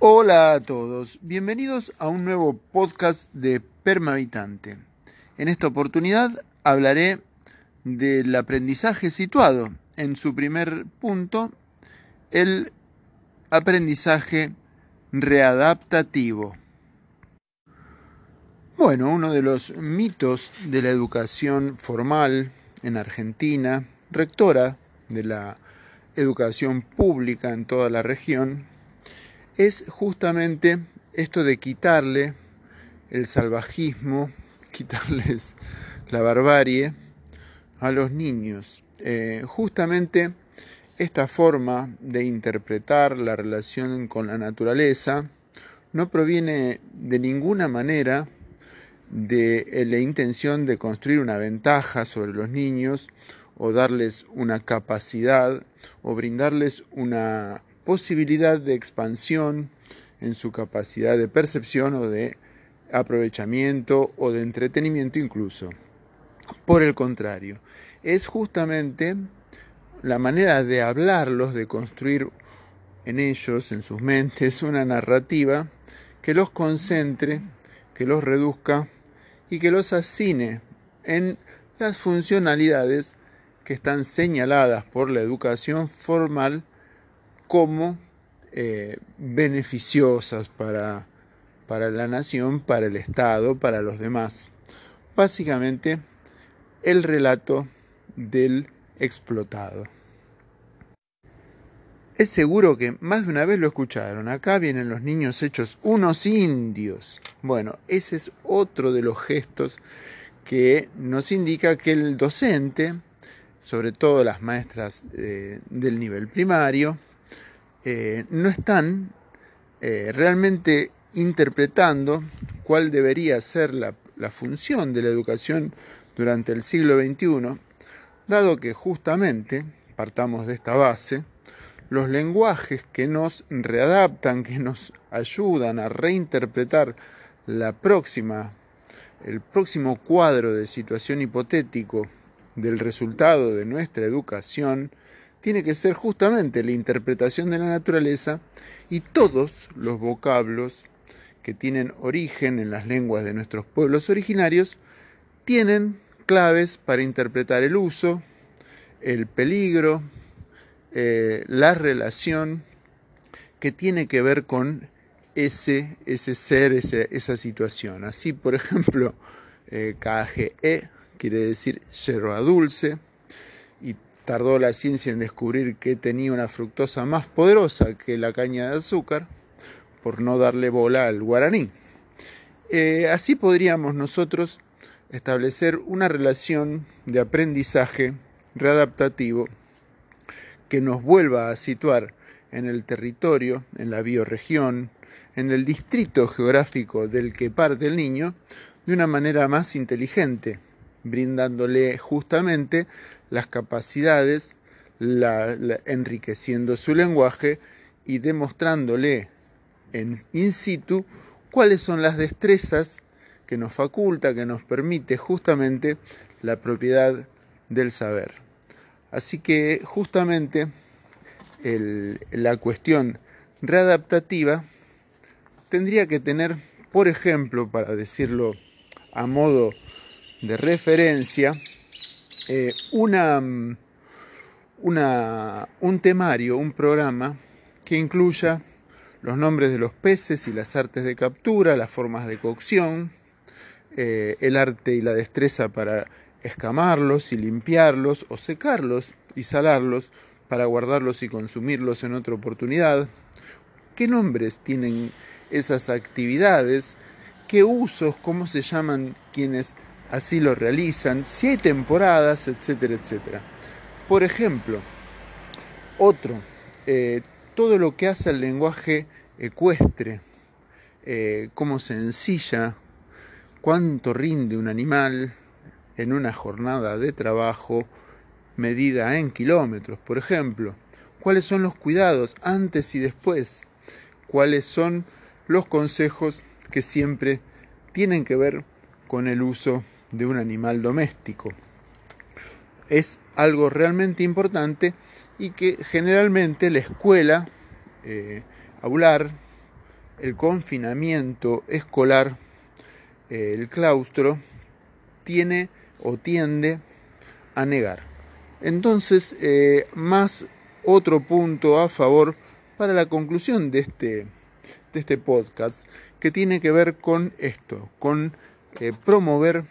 Hola a todos, bienvenidos a un nuevo podcast de Permahabitante. En esta oportunidad hablaré del aprendizaje situado en su primer punto, el aprendizaje readaptativo. Bueno, uno de los mitos de la educación formal en Argentina, rectora de la educación pública en toda la región, es justamente esto de quitarle el salvajismo, quitarles la barbarie a los niños. Eh, justamente esta forma de interpretar la relación con la naturaleza no proviene de ninguna manera de eh, la intención de construir una ventaja sobre los niños o darles una capacidad o brindarles una posibilidad de expansión en su capacidad de percepción o de aprovechamiento o de entretenimiento incluso. Por el contrario, es justamente la manera de hablarlos, de construir en ellos, en sus mentes, una narrativa que los concentre, que los reduzca y que los asine en las funcionalidades que están señaladas por la educación formal como eh, beneficiosas para, para la nación, para el Estado, para los demás. Básicamente, el relato del explotado. Es seguro que más de una vez lo escucharon. Acá vienen los niños hechos unos indios. Bueno, ese es otro de los gestos que nos indica que el docente, sobre todo las maestras eh, del nivel primario, eh, no están eh, realmente interpretando cuál debería ser la, la función de la educación durante el siglo XXI, dado que justamente, partamos de esta base, los lenguajes que nos readaptan, que nos ayudan a reinterpretar la próxima, el próximo cuadro de situación hipotético del resultado de nuestra educación, tiene que ser justamente la interpretación de la naturaleza y todos los vocablos que tienen origen en las lenguas de nuestros pueblos originarios tienen claves para interpretar el uso, el peligro, eh, la relación que tiene que ver con ese, ese ser, esa situación. Así, por ejemplo, eh, KGE quiere decir yerba dulce, Tardó la ciencia en descubrir que tenía una fructosa más poderosa que la caña de azúcar, por no darle bola al guaraní. Eh, así podríamos nosotros establecer una relación de aprendizaje readaptativo que nos vuelva a situar en el territorio, en la bioregión, en el distrito geográfico del que parte el niño, de una manera más inteligente, brindándole justamente las capacidades, enriqueciendo su lenguaje y demostrándole en in situ cuáles son las destrezas que nos faculta, que nos permite justamente la propiedad del saber. Así que justamente la cuestión readaptativa tendría que tener, por ejemplo, para decirlo a modo de referencia, eh, una, una, un temario, un programa que incluya los nombres de los peces y las artes de captura, las formas de cocción, eh, el arte y la destreza para escamarlos y limpiarlos o secarlos y salarlos para guardarlos y consumirlos en otra oportunidad. ¿Qué nombres tienen esas actividades? ¿Qué usos? ¿Cómo se llaman quienes así lo realizan, si hay temporadas, etcétera, etcétera. Por ejemplo, otro, eh, todo lo que hace el lenguaje ecuestre, eh, cómo se ensilla, cuánto rinde un animal en una jornada de trabajo medida en kilómetros, por ejemplo, cuáles son los cuidados antes y después, cuáles son los consejos que siempre tienen que ver con el uso de un animal doméstico. Es algo realmente importante y que generalmente la escuela, eh, el confinamiento escolar, eh, el claustro, tiene o tiende a negar. Entonces, eh, más otro punto a favor para la conclusión de este, de este podcast, que tiene que ver con esto, con eh, promover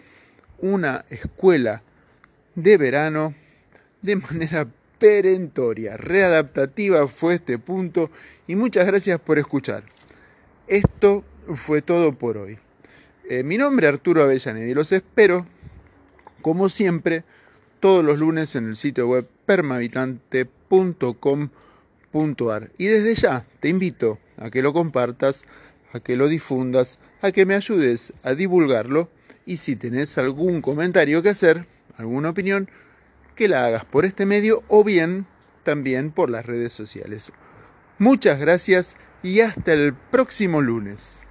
una escuela de verano de manera perentoria, readaptativa fue este punto y muchas gracias por escuchar. Esto fue todo por hoy. Eh, mi nombre es Arturo Avellaneda y los espero, como siempre, todos los lunes en el sitio web permahabitante.com.ar. Y desde ya te invito a que lo compartas, a que lo difundas, a que me ayudes a divulgarlo y si tenés algún comentario que hacer, alguna opinión, que la hagas por este medio o bien también por las redes sociales. Muchas gracias y hasta el próximo lunes.